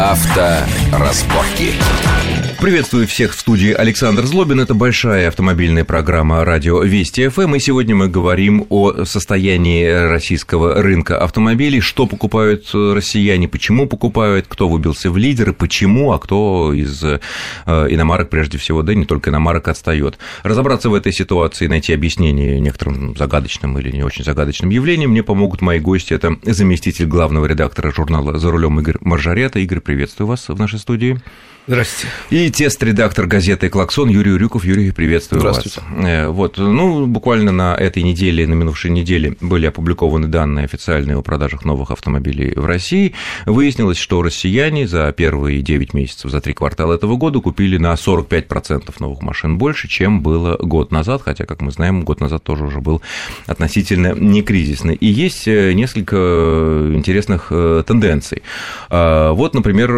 Авторазборки. Приветствую всех в студии Александр Злобин. Это большая автомобильная программа радио Вести ФМ. И сегодня мы говорим о состоянии российского рынка автомобилей, что покупают россияне, почему покупают, кто выбился в лидеры, почему, а кто из э, иномарок прежде всего, да не только иномарок отстает. Разобраться в этой ситуации, найти объяснение некоторым загадочным или не очень загадочным явлениям мне помогут мои гости. Это заместитель главного редактора журнала «За рулем» Игорь Маржарета. Игорь, приветствую вас в нашей студии. Здравствуйте. И тест-редактор газеты «Клаксон» Юрий Рюков. Юрий, приветствую Здравствуйте. вас. Э, Вот, ну, буквально на этой неделе, на минувшей неделе были опубликованы данные официальные о продажах новых автомобилей в России. Выяснилось, что россияне за первые 9 месяцев, за три квартала этого года купили на 45% новых машин больше, чем было год назад, хотя, как мы знаем, год назад тоже уже был относительно не кризисный. И есть э, несколько интересных э, тенденций. А, Вот, например,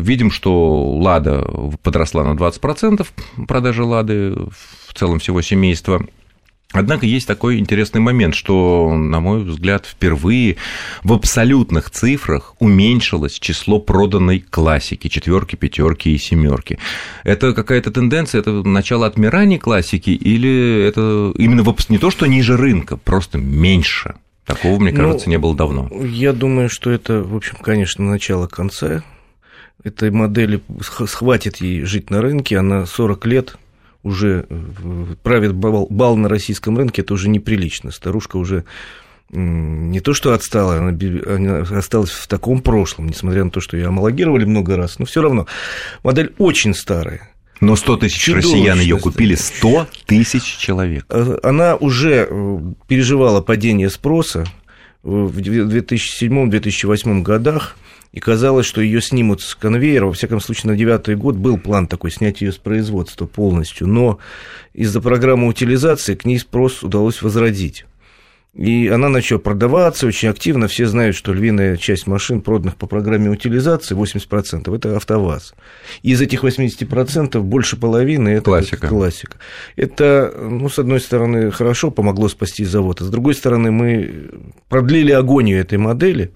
видим, что «Лада» подросла на 20%, продажи «Лады» в целом всего семейства. Однако есть такой интересный момент, что, на мой взгляд, впервые в абсолютных цифрах уменьшилось число проданной классики, четверки, пятерки и семерки. Это какая-то тенденция, это начало отмирания классики или это именно в, не то, что ниже рынка, просто меньше? Такого, мне кажется, Ну, не было давно. Я думаю, что это, в общем, конечно, начало конца. Этой модели сх- схватит ей жить на рынке, она 40 лет уже э, правит бал, бал на российском рынке, это уже неприлично. Старушка уже не то что отстала, она, она осталась в таком прошлом, несмотря на то, что ее омологировали много раз, но все равно модель очень старая. Но 100 тысяч Чудовищно. россиян ее купили, 100 тысяч человек. Э, Она уже э, переживала падение спроса в 2007-2008 годах, и казалось, что ее снимут с конвейера. Во всяком случае, на девятый год был план такой снять ее с производства полностью, но из-за программы утилизации к ней спрос удалось возродить. И она начала продаваться очень активно. Все знают, что львиная часть машин, проданных по программе утилизации, 80%, это АвтоВАЗ. Из этих 80% больше половины это Классика. классика. Это, ну, с одной стороны, хорошо, помогло спасти завод, а с другой стороны, мы продлили агонию этой модели.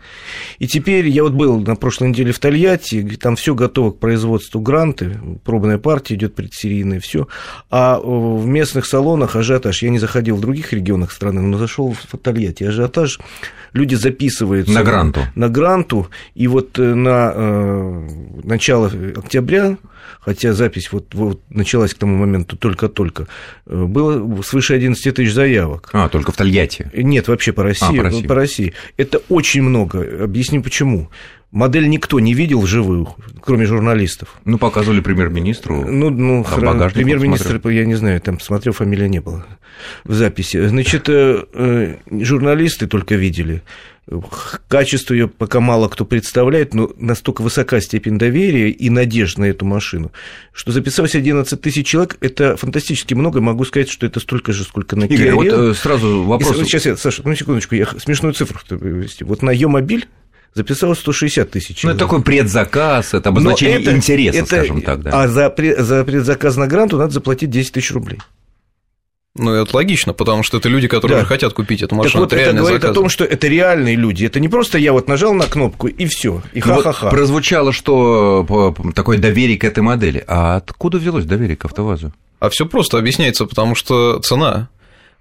И теперь я вот был на прошлой неделе в Тольятти, там все готово к производству гранты, пробная партия идет предсерийная, все. А в местных салонах ажиотаж, я не заходил в других регионах страны, но зашел в Тольятти, ажиотаж, люди записываются На гранту. на гранту, и вот э, на э, начало октября, хотя запись вот, вот началась к тому моменту только-только, э, было свыше 11 тысяч заявок. А, только в Тольятти. Нет, вообще по России, А, по России. по России. Это очень много. Объясню почему. Модель никто не видел вживую, кроме журналистов. Ну, показывали премьер-министру. Ну, ну хра- багажник премьер-министр, я не знаю, там смотрел, фамилия не было в записи. Значит, э, э, журналисты только видели. Качество ее пока мало кто представляет, но настолько высока степень доверия и надежд на эту машину, что записалось 11 тысяч человек, это фантастически много, могу сказать, что это столько же, сколько на Игорь, Kia вот э, сразу вопрос. Сейчас, я, Саша, ну секундочку, я смешную цифру привести. Вот на Е-мобиль записалось 160 тысяч Ну, это такой предзаказ, это обозначение это- интереса, это- скажем так, да. А за, за предзаказ на гранту надо заплатить 10 тысяч рублей. Ну, это логично, потому что это люди, которые Да. уже хотят купить эту так машину. вот, это говорит заказ. о том, что это реальные люди. Это не просто я вот нажал на кнопку и все, и Ну, вот ха-ха-ха. прозвучало, что по- такое доверие к этой модели. А откуда взялось доверие к АвтоВАЗу? А все просто объясняется, потому что цена.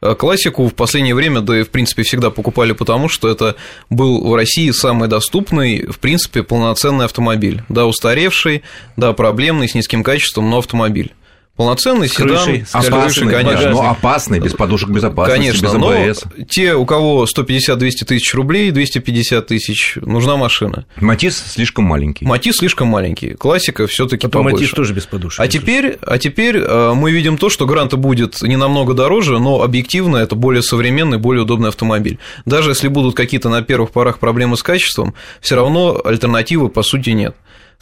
Э, Классику в последнее время, да и в принципе всегда покупали потому, что это был в России самый доступный, в принципе, полноценный автомобиль. Да, устаревший, да, проблемный, с низким качеством, но автомобиль. Полноценный С седан, крышей, с крышей, Опасный, конечно. но багажник. опасный, без подушек безопасности, Конечно, без но АБС. те, у кого 150-200 тысяч рублей, 250 тысяч, нужна машина. Матис слишком маленький. Матис слишком маленький, классика все таки Потом побольше. Матис тоже без подушек. А теперь, а теперь э, мы видим то, что гранта будет не намного дороже, но объективно это более современный, более удобный автомобиль. Даже если будут какие-то на первых порах проблемы с качеством, все равно альтернативы по сути нет.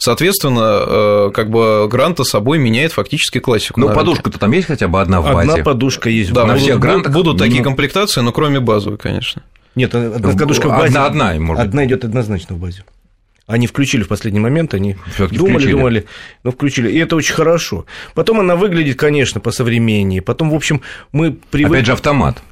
Соответственно, э, как бы гранта собой меняет фактически классику. Ну, подушка-то там есть хотя бы одна в базе? Одна подушка есть. Да, на будут, всех грантах будут такие минимум- комплектации, но кроме базовой, конечно. Нет, одна В- подушка в базе. может быть. Одна идет однозначно в базе. Они включили в последний момент, они Всё-таки думали, включили. думали, но включили. И это очень хорошо. Потом она выглядит, конечно, по современнее. Потом, в общем, мы привыкли... Опять же, автомат.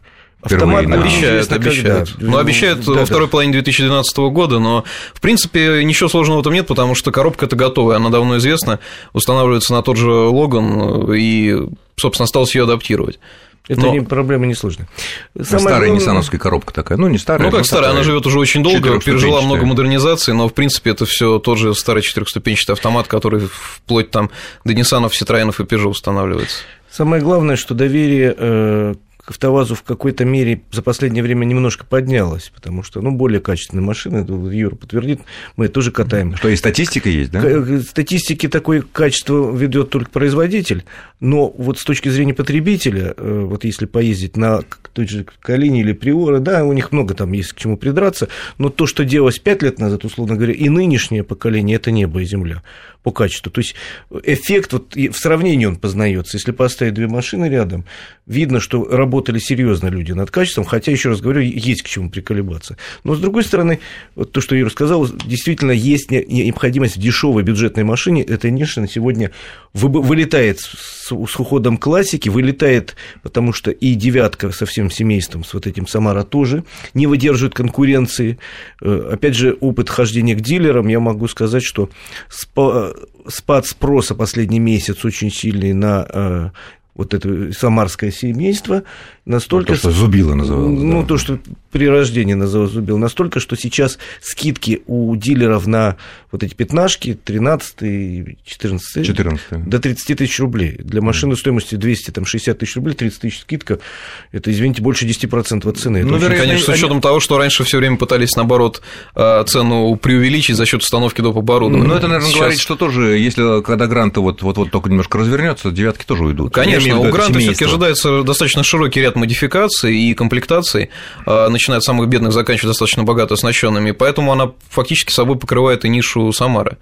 Автомат на... обещают, обещают. Когда? Ну, обещают да, во второй половине 2012 года, но, в принципе, ничего сложного в этом нет, потому что коробка это готовая, она давно известна, устанавливается на тот же Логан, и, собственно, осталось ее адаптировать. Это Но... не, проблема несложная. Самое старая главное... ниссановская коробка такая. Ну, не старая. Ну, как старая, такая... она живет уже очень долго, пережила много модернизаций, но, в принципе, это все тот же старый четырехступенчатый автомат, который вплоть там до Ниссанов, Ситроенов и Peugeot устанавливается. Самое главное, что доверие э, АвтоВАЗу в какой-то мере за последнее время немножко поднялось, потому что, ну, более качественные машины, Юра подтвердит, мы тоже катаем. Что и статистика есть, да? Статистики такое качество ведет только производитель, но вот с точки зрения потребителя, э, вот если поездить на той же Калине или Приора, да, у них много там есть к чему придраться, но то, что делалось пять лет назад, условно говоря, и нынешнее поколение, это небо и земля по качеству. То есть эффект, вот в сравнении он познается. Если поставить две машины рядом, видно, что работали серьезно люди над качеством, хотя, еще раз говорю, есть к чему приколебаться. Но, с другой стороны, вот то, что Юра сказал, действительно есть необходимость в дешевой бюджетной машине. Это, конечно, сегодня вылетает с уходом классики, вылетает, потому что и девятка со всем семейством, с вот этим Самара тоже не выдерживает конкуренции. Э, опять же, опыт хождения к дилерам, я могу сказать, что спад спроса последний месяц очень сильный на э, вот это самарское семейство, настолько... То, что Зубило называлось. Ну, да. то, что при рождении называлось Зубило. Настолько, что сейчас скидки у дилеров на вот эти пятнашки, 13 14, 14 до 30 тысяч рублей. Для машины стоимостью 260 тысяч рублей, 30 тысяч скидка, это, извините, больше 10% от цены. Ну, вероятно, конечно, с учетом они... того, что раньше все время пытались, наоборот, э, цену преувеличить за счет установки доп. оборудования. Ну, это, наверное, сейчас... говорит, что тоже, если когда гранты вот-вот только немножко развернется, девятки тоже уйдут. Конечно, у гранта все-таки ожидается достаточно широкий ряд модификаций и комплектаций, э, начиная от самых бедных, заканчивая достаточно богато оснащенными, поэтому она фактически собой покрывает и нишу Самары.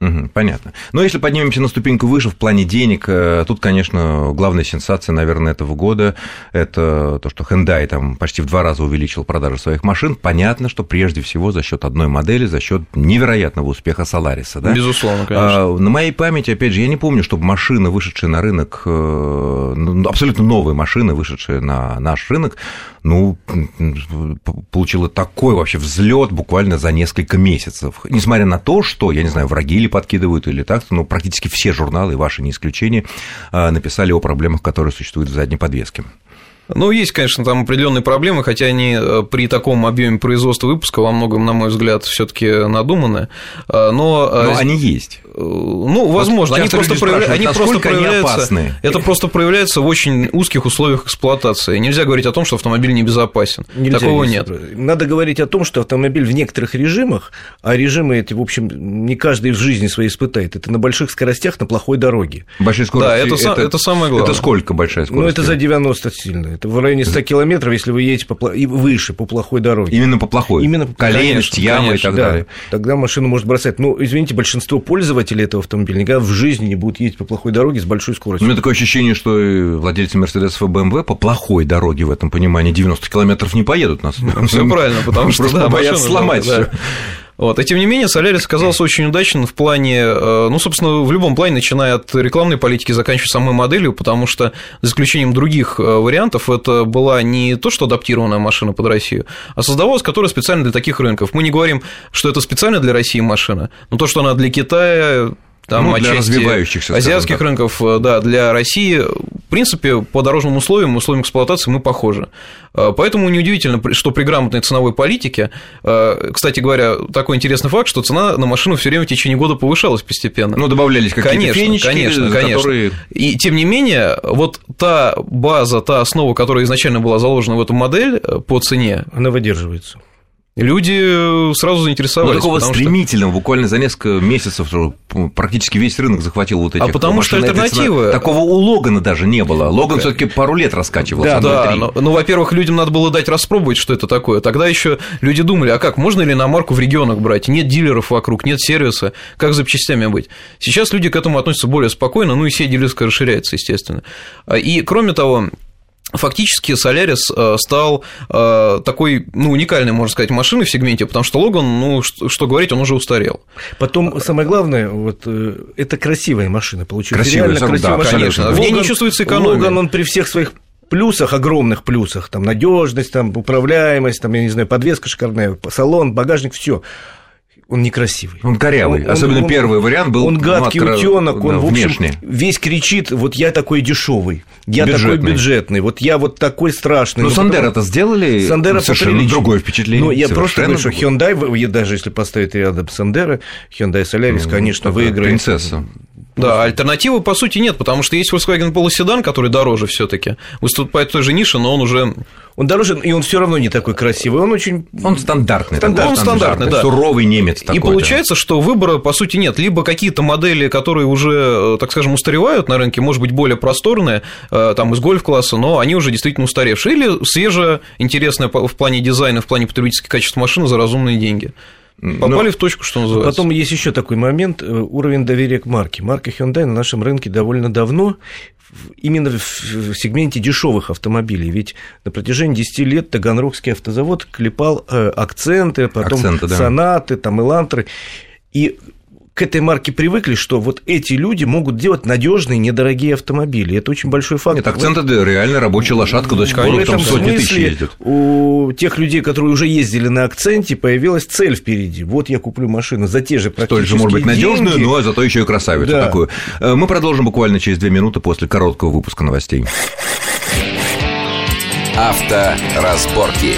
Угу, понятно. Но если поднимемся на ступеньку выше в плане денег, э, тут, конечно, главная сенсация, наверное, этого года – это то, что Hyundai там почти в два раза увеличил продажи своих машин. Понятно, что прежде всего за счет одной модели, за счет невероятного успеха Solaris. Да? Безусловно, конечно. А, на моей памяти, опять же, я не помню, чтобы машина, вышедшая на рынок, э, ну, абсолютно новая машина, вышедшая на наш рынок, ну, получила такой вообще взлет буквально за несколько месяцев. Несмотря на то, что, я не знаю, враги или подкидывают, или так, но практически все журналы, ваши не исключение, а, написали о проблемах, которые существуют в задней подвеске. Ну, есть, конечно, там определенные проблемы, хотя они э, при таком объеме производства выпуска во многом, на мой взгляд, все-таки надуманы. А, но, э, но они есть. Ну, возможно, вот они просто, проявля... они просто проявляются. Опасны? Это просто проявляется в очень узких условиях эксплуатации. Нельзя говорить о том, что автомобиль небезопасен. Нельзя Такого нет. Надо говорить о том, что автомобиль в некоторых режимах, а режимы эти, в общем, не каждый в жизни своей испытает. Это на больших скоростях на плохой дороге. Большой скорости. Да, это, это, это самое главное. Это сколько большая скорость? Ну, это за 90 сильно. Это в районе 100 километров, если вы едете по, и выше, по плохой дороге. Именно по плохой? Именно по яма конечно, и так да. далее. Тогда машину может бросать. Ну, извините, большинство пользователей этого автомобиля никогда в жизни не будут ездить по плохой дороге с большой скоростью. У меня такое ощущение, что и владельцы Мерседесов и БМВ по плохой дороге в этом понимании 90 километров не поедут нас. Все правильно, потому что боятся сломать все. Вот. И тем не менее, Солярис оказался очень удачен в плане, э, ну, собственно, в любом плане, начиная от рекламной политики, заканчивая самой моделью, потому что, за исключением других э, вариантов, это была не то, что адаптированная машина под Россию, а создавалась, которая специально для таких рынков. Мы не говорим, что это специально для России машина, но то, что она для Китая, там, ну, для развивающихся азиатских так. рынков, э, да, для России, в принципе, по дорожным условиям, условиям эксплуатации мы похожи. Э, поэтому неудивительно, что при грамотной ценовой политике, э, кстати говоря, такой интересный факт, что цена на машину все время в течение года повышалась постепенно. Ну, добавлялись какие-то конечно, фенечки, конечно, конечно. Которые... И тем не менее, вот та база, та основа, которая изначально была заложена в эту модель по цене, она выдерживается люди сразу заинтересовались. Ну, такого стремительного, что... буквально за несколько месяцев практически весь рынок захватил вот эти. А потому что альтернативы... Такого у Логана даже не было. Логан все таки пару лет раскачивался. Да, да, но, ну, во-первых, людям надо было дать распробовать, что это такое. Тогда еще люди думали, а как, можно ли на марку в регионах брать? Нет дилеров вокруг, нет сервиса, как запчастями быть? Сейчас люди к этому относятся более спокойно, ну и сеть дилерская расширяется, естественно. И, кроме того, Фактически Солярис э, стал э, такой, ну, уникальной, можно сказать, машиной в сегменте, потому что Логан, ну, что, говорить, он уже устарел. Потом, самое главное, вот, э, это красивая машина получилась. Красивая, Реально красивая да, машина. Конечно, Логан, в ней не чувствуется экономия. Логан, он при всех своих плюсах, огромных плюсах, там надежность, там управляемость, там, я не знаю, подвеска шикарная, салон, багажник, все он некрасивый. Он корявый. Он, Особенно он, первый вариант был. Он гадкий ну, утенок, он, да, в общем, внешне. весь кричит: вот я такой дешевый, я бюджетный. такой бюджетный, вот я вот такой страшный. Но ну, Сандера это сделали Сандера совершенно другое впечатление. Ну, я просто говорю, что Hyundai, даже если поставить рядом Сандера, Hyundai Solaris, ну, конечно, выиграет. Принцесса. Да, альтернативы по сути нет, потому что есть Volkswagen Polo седан, который дороже все-таки, выступает в той же нише, но он уже он дороже, и он все равно не такой красивый, он очень... Он стандартный. Стандарт, он стандартный, да. Суровый немец такой. И получается, что выбора, по сути, нет. Либо какие-то модели, которые уже, так скажем, устаревают на рынке, может быть, более просторные, э, там, из гольф-класса, но они уже действительно устаревшие. Или свежая, интересная в плане дизайна, в плане потребительского качества машины за разумные деньги. Попали Но в точку, что называется. Потом есть еще такой момент, э, уровень доверия к марке. Марка Hyundai на нашем рынке довольно давно, именно в сегменте дешевых автомобилей. Ведь на протяжении 10 лет Таганрогский автозавод клепал э, акценты, потом акценты, да. сонаты, там, элантры. И к этой марке привыкли, что вот эти люди могут делать надежные, недорогие автомобили. Это очень большой факт. Нет, акцент это реально рабочая лошадка до сих пор, в этом сотни тысяч ездят. У тех людей, которые уже ездили на акценте, появилась цель впереди. Вот я куплю машину за те же практически Столь же, может быть, надежную, но зато еще и красавицу да. такую. Э, мы продолжим буквально через две минуты после короткого выпуска новостей. Авторазборки. разборки.